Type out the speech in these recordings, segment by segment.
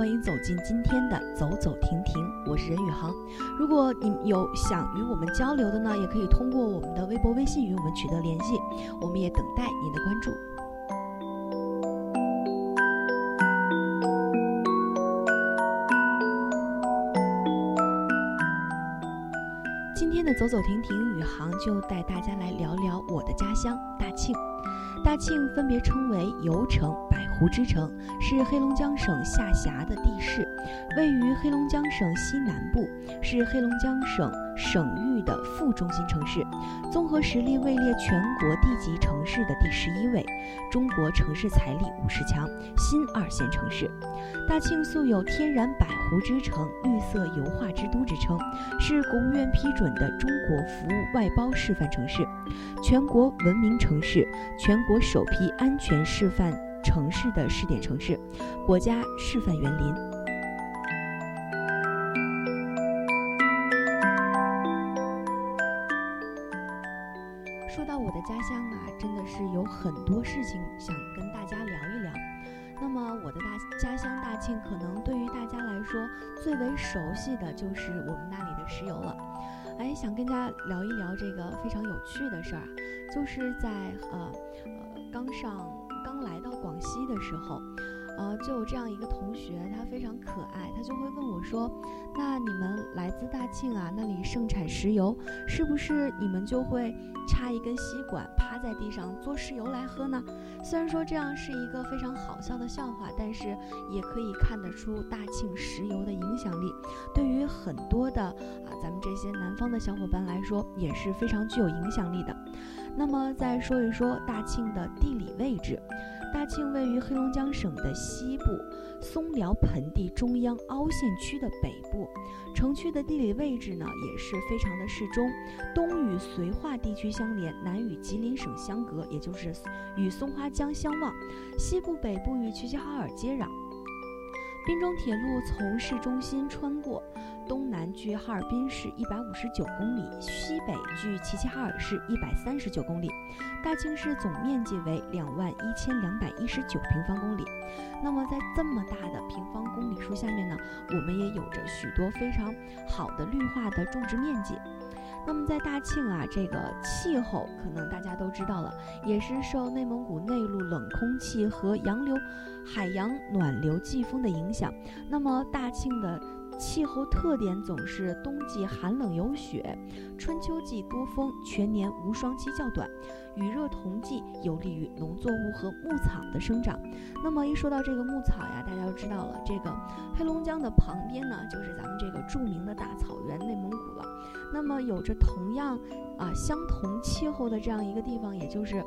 欢迎走进今天的走走停停，我是任宇航。如果你有想与我们交流的呢，也可以通过我们的微博、微信与我们取得联系，我们也等待您的关注。今天的走走停停，宇航就带大家来聊聊我的家乡大庆。大庆分别称为油城。湖之城是黑龙江省下辖的地市，位于黑龙江省西南部，是黑龙江省省域的副中心城市，综合实力位列全国地级城市的第十一位，中国城市财力五十强新二线城市。大庆素有“天然百湖之城”、“绿色油画之都”之称，是国务院批准的中国服务外包示范城市，全国文明城市，全国首批安全示范。城市的试点城市，国家示范园林。说到我的家乡啊，真的是有很多事情想跟大家聊一聊。那么我的大家乡大庆，可能对于大家来说最为熟悉的就是我们那里的石油了。哎，想跟大家聊一聊这个非常有趣的事儿，就是在呃呃刚上。刚来到广西的时候，呃，就有这样一个同学，他非常可爱，他就会问我说：“那你们来自大庆啊，那里盛产石油，是不是你们就会插一根吸管，趴在地上做石油来喝呢？”虽然说这样是一个非常好笑的笑话，但是也可以看得出大庆石油的影响力，对于很多的啊咱们这些南方的小伙伴来说也是非常具有影响力的。那么再说一说大庆的地理位置，大庆位于黑龙江省的西部，松辽盆地中央凹陷区的北部，城区的地理位置呢也是非常的适中，东与绥化地区相连，南与吉林省相隔，也就是与松花江相望，西部北部与齐齐哈尔接壤。滨中铁路从市中心穿过，东南距哈尔滨市一百五十九公里，西北距齐齐哈尔市一百三十九公里。大庆市总面积为两万一千两百一十九平方公里。那么在这么大的平方公里数下面呢，我们也有着许多非常好的绿化的种植面积。那么在大庆啊，这个气候可能大家都知道了，也是受内蒙古内陆冷空气和洋流、海洋暖流季风的影响。那么大庆的气候特点总是冬季寒冷有雪，春秋季多风，全年无霜期较短，雨热同季，有利于农作物和牧草的生长。那么一说到这个牧草呀，大家就知道了，这个黑龙江的旁边呢，就是咱们这个著名的大草原内蒙古了。那么有着同样啊相同气候的这样一个地方，也就是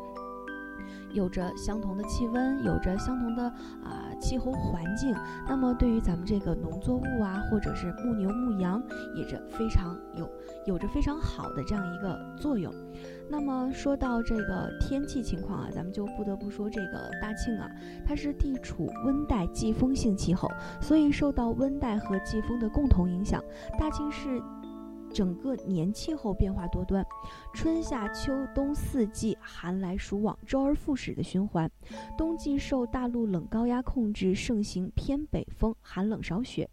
有着相同的气温，有着相同的啊气候环境。那么对于咱们这个农作物啊，或者是牧牛牧羊，也着非常有有着非常好的这样一个作用。那么说到这个天气情况啊，咱们就不得不说这个大庆啊，它是地处温带季风性气候，所以受到温带和季风的共同影响，大庆市。整个年气候变化多端，春夏秋冬四季寒来暑往，周而复始的循环。冬季受大陆冷高压控制，盛行偏北风，寒冷少雪。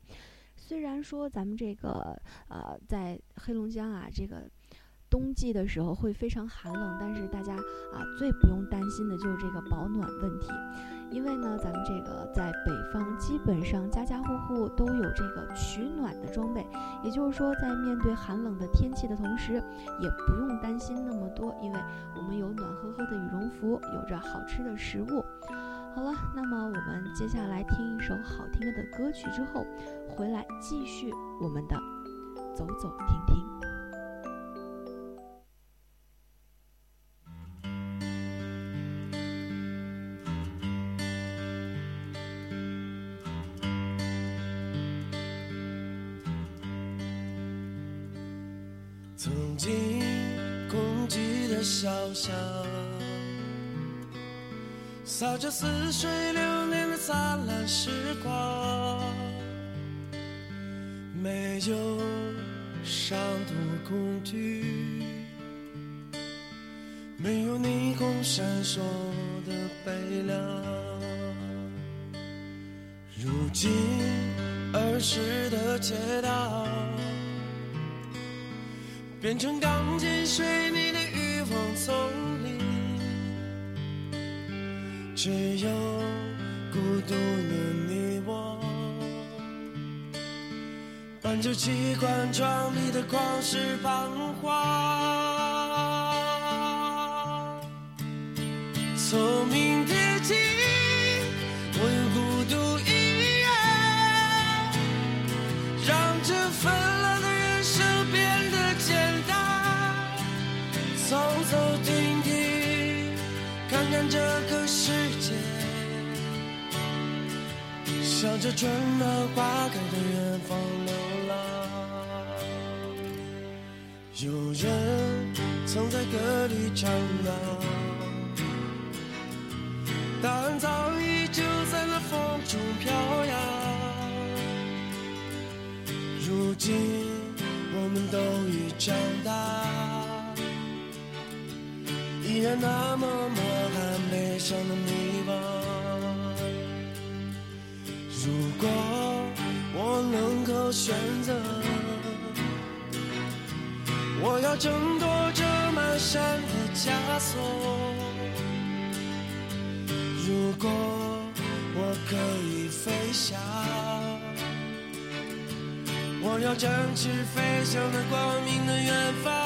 虽然说咱们这个呃在黑龙江啊，这个冬季的时候会非常寒冷，但是大家啊最不用担心的就是这个保暖问题。因为呢，咱们这个在北方基本上家家户户都有这个取暖的装备，也就是说，在面对寒冷的天气的同时，也不用担心那么多，因为我们有暖和和的羽绒服，有着好吃的食物。好了，那么我们接下来听一首好听的歌曲之后，回来继续我们的走走停停。洒着似水流年的灿烂时光，没有伤痛恐惧，没有霓虹闪烁的悲凉。如今儿时的街道。变成钢筋水泥的欲望丛，只有孤独的你我，伴着机关窗里的旷世彷徨，聪着春暖花开的远方流浪。有人曾在歌里唱道，答案早已就在那风中飘扬。如今我们都已长大。依然那么满含悲伤的迷惘。如果我能够选择，我要挣脱这满山的枷锁。如果我可以飞翔，我要展翅飞向那光明的远方。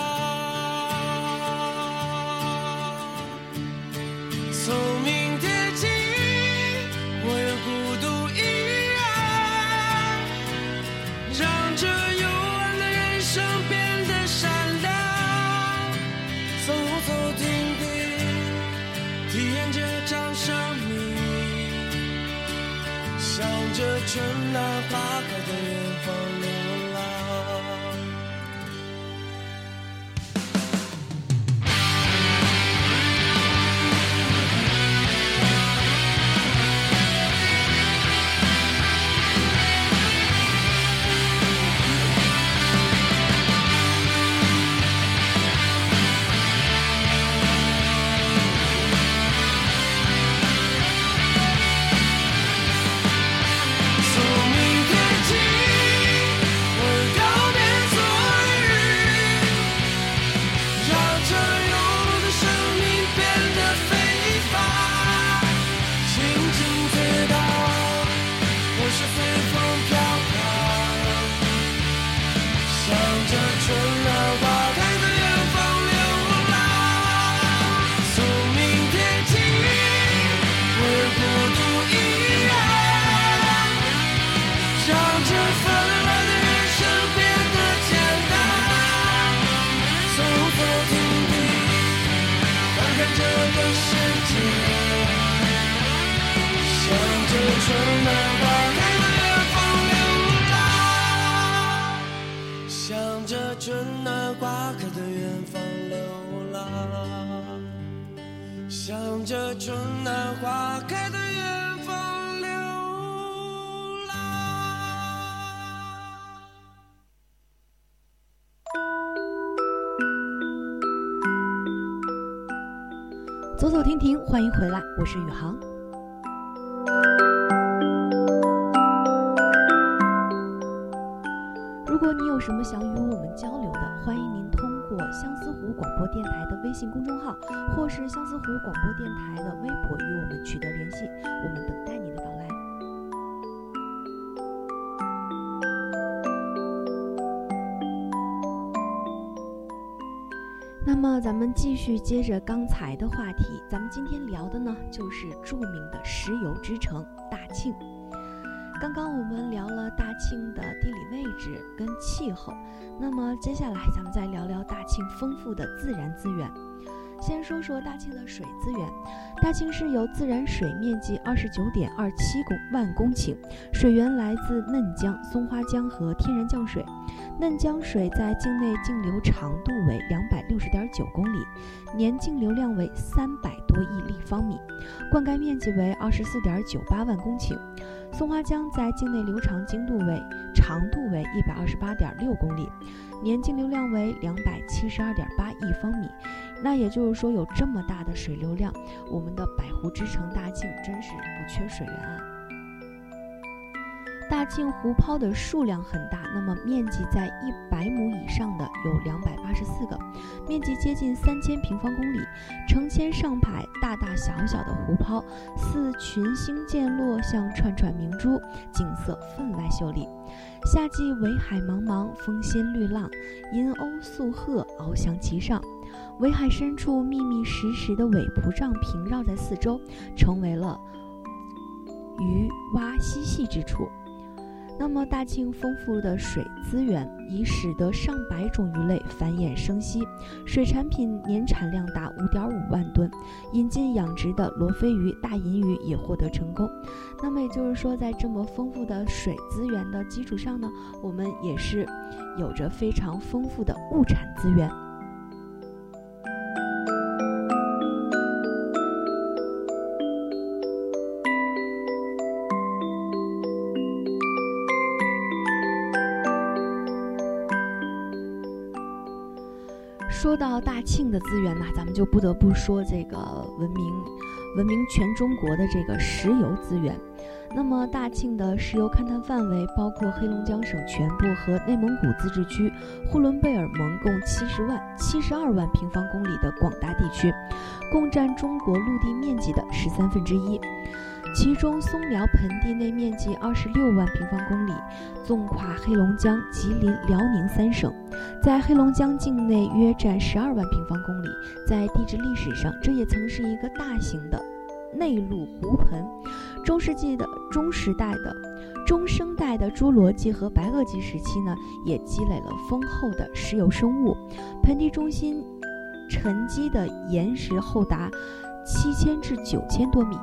向着春暖花开的远方流浪。走走停停，欢迎回来，我是宇航。如果你有什么想与我们交流的，欢迎您通过相思湖广播电台的微信公众号，或是相思湖广播电台的微博与我们取得联系。我们等待你的到来。那么，咱们继续接着刚才的话题，咱们今天聊的呢，就是著名的石油之城大庆。刚刚我们聊了大庆的地理位置跟气候，那么接下来咱们再聊聊大庆丰富的自然资源。先说说大庆的水资源，大庆市有自然水面积二十九点二七公万公顷，水源来自嫩江、松花江和天然降水。嫩江水在境内径流长度为两百六十点九公里，年净流量为三百多亿立方米，灌溉面积为二十四点九八万公顷。松花江在境内流长经度为长度为一百二十八点六公里，年净流量为两百七十二点八亿方米。那也就是说，有这么大的水流量，我们的百湖之城大庆真是不缺水源啊。大庆湖泡的数量很大，那么面积在一百亩以上的有两百八十四个，面积接近三千平方公里，成千上百大大小小的湖泡，似群星溅落，像串串明珠，景色分外秀丽。夏季围海茫茫，风掀绿浪，银鸥素鹤翱翔其上。围海深处，密密实实的苇蒲障平绕在四周，成为了鱼蛙嬉戏之处。那么，大庆丰富的水资源已使得上百种鱼类繁衍生息，水产品年产量达五点五万吨。引进养殖的罗非鱼、大银鱼也获得成功。那么也就是说，在这么丰富的水资源的基础上呢，我们也是有着非常丰富的物产资源。庆的资源呢，咱们就不得不说这个闻名闻名全中国的这个石油资源。那么，大庆的石油勘探范围包括黑龙江省全部和内蒙古自治区呼伦贝尔盟共七十万七十二万平方公里的广大地区，共占中国陆地面积的十三分之一。其中，松辽盆地内面积二十六万平方公里，纵跨黑龙江、吉林、辽宁三省，在黑龙江境内约占十二万平方公里。在地质历史上，这也曾是一个大型的内陆湖盆。中世纪的中时代的中生代的侏罗纪和白垩纪时期呢，也积累了丰厚的石油生物。盆地中心沉积的岩石厚达七千至九千多米。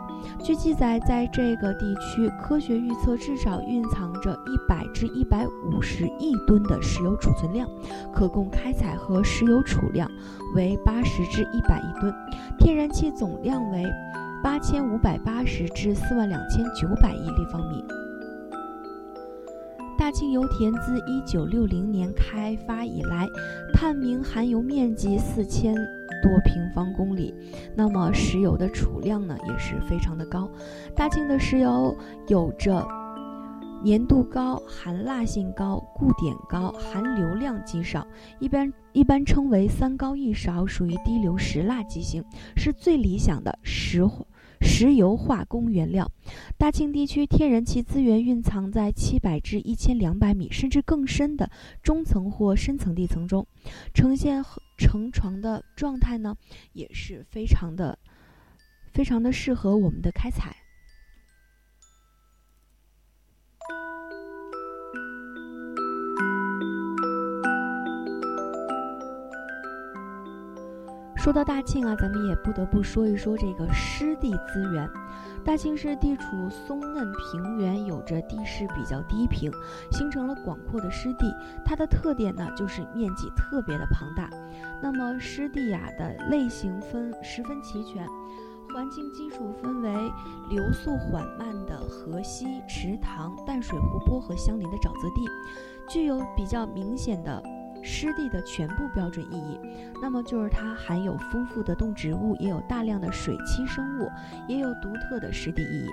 据记载，在这个地区，科学预测至少蕴藏着一百至一百五十亿吨的石油储存量，可供开采和石油储量为八十至一百亿吨，天然气总量为八千五百八十至四万两千九百亿立方米。大庆油田自一九六零年开发以来，探明含油面积四千。多平方公里，那么石油的储量呢也是非常的高。大庆的石油有着粘度高、含蜡性高、固点高、含硫量极少，一般一般称为三高一少，属于低硫石蜡基型，是最理想的石石油化工原料。大庆地区天然气资源蕴藏在七百至一千两百米甚至更深的中层或深层地层中，呈现。成床的状态呢，也是非常的、非常的适合我们的开采。说到大庆啊，咱们也不得不说一说这个湿地资源。大庆市地处松嫩平原，有着地势比较低平，形成了广阔的湿地。它的特点呢，就是面积特别的庞大。那么湿地呀的类型分十分齐全，环境基础分为流速缓慢的河溪、池塘、淡水湖泊和相邻的沼泽地，具有比较明显的。湿地的全部标准意义，那么就是它含有丰富的动植物，也有大量的水栖生物，也有独特的湿地意义。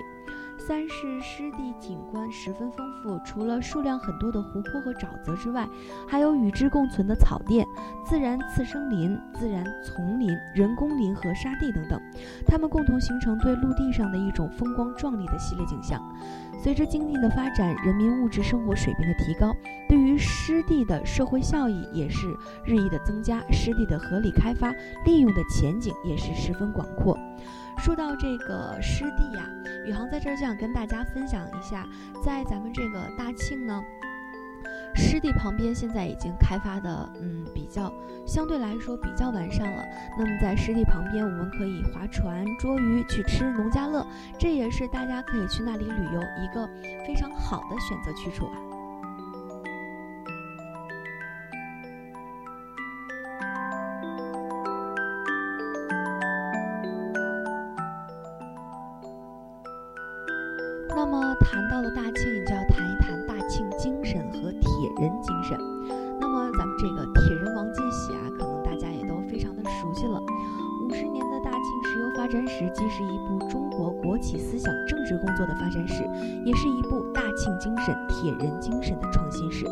三是湿地景观十分丰富，除了数量很多的湖泊和沼泽之外，还有与之共存的草甸、自然次生林、自然丛林、人工林和沙地等等，它们共同形成对陆地上的一种风光壮丽的系列景象。随着经济的发展，人民物质生活水平的提高，对于湿地的社会效益也是日益的增加，湿地的合理开发利用的前景也是十分广阔。说到这个湿地呀，宇航在这儿就想跟大家分享一下，在咱们这个大庆呢，湿地旁边现在已经开发的，嗯，比较相对来说比较完善了。那么在湿地旁边，我们可以划船、捉鱼、去吃农家乐，这也是大家可以去那里旅游一个非常好的选择去处啊。那么谈到了大庆，就要谈一谈大庆精神和铁人精神。那么咱们这个铁人王进喜啊，可能大家也都非常的熟悉了。五十年的大庆石油发展史，既是一部中国国企思想政治工作的发展史，也是一部大庆精神、铁人精神的创新史。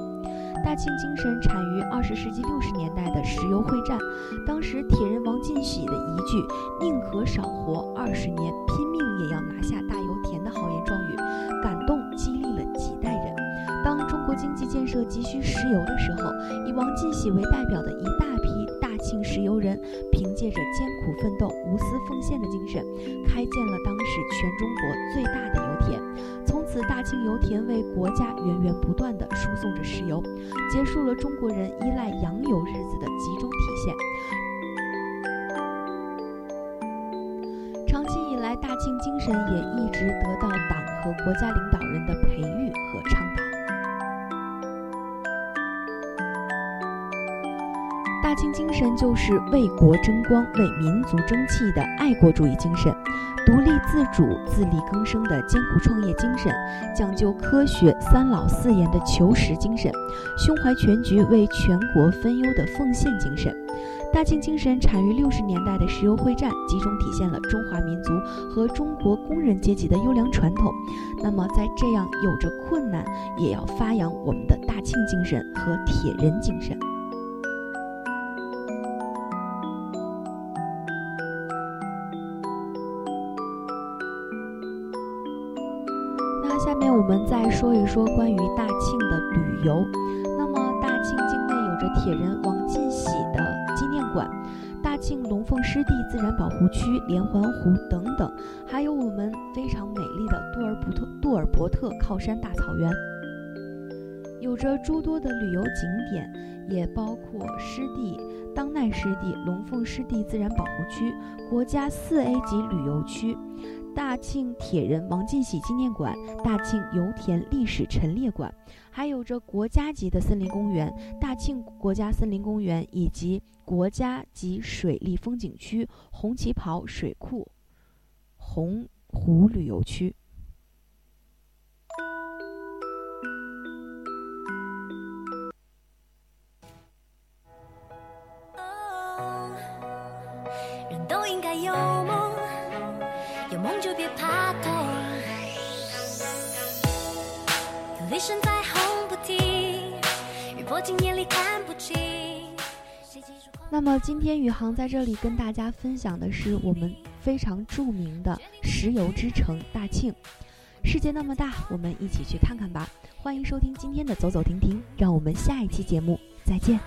大庆精神产于二十世纪六十年代的石油会战，当时铁人王进喜的一句“宁可少活二十年，拼命也要拿下大油的时候，以王进喜为代表的一大批大庆石油人，凭借着艰苦奋斗、无私奉献的精神，开建了当时全中国最大的油田。从此，大庆油田为国家源源不断地输送着石油，结束了中国人依赖洋油日子的集中体现。长期以来，大庆精神也一直得到党和国家领导人的培育大庆精神就是为国争光、为民族争气的爱国主义精神，独立自主、自力更生的艰苦创业精神，讲究科学三老四严的求实精神，胸怀全局、为全国分忧的奉献精神。大庆精神产于六十年代的石油会战，集中体现了中华民族和中国工人阶级的优良传统。那么，在这样有着困难，也要发扬我们的大庆精神和铁人精神。我们再说一说关于大庆的旅游。那么，大庆境内有着铁人王进喜的纪念馆、大庆龙凤湿地自然保护区、连环湖等等，还有我们非常美丽的杜尔伯特杜尔伯特靠山大草原，有着诸多的旅游景点，也包括湿地、当奈湿地、龙凤湿地自然保护区、国家四 A 级旅游区。大庆铁人王进喜纪念馆、大庆油田历史陈列馆，还有着国家级的森林公园——大庆国家森林公园，以及国家级水利风景区红旗袍水库、洪湖旅游区。雷声在轰不停，雨泼进眼里看不清。那么今天宇航在这里跟大家分享的是我们非常著名的石油之城大庆。世界那么大，我们一起去看看吧。欢迎收听今天的走走停停，让我们下一期节目再见。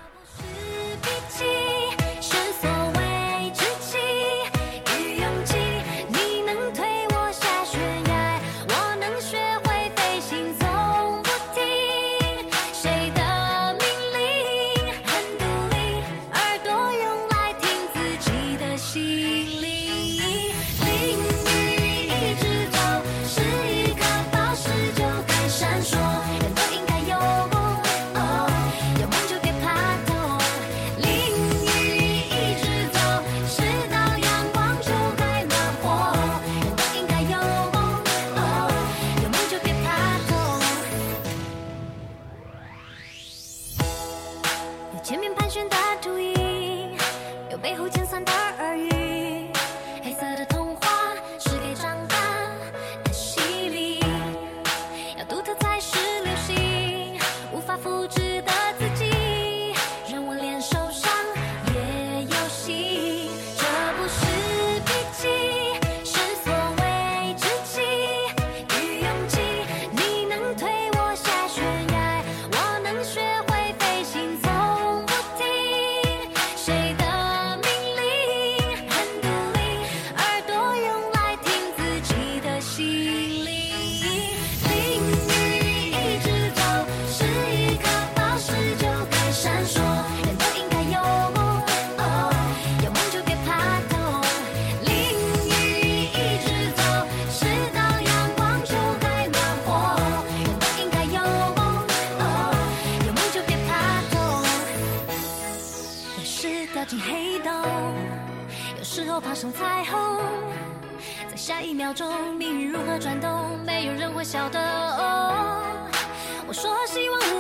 一秒钟命运如何转动，没有人会晓得。哦，我说希望无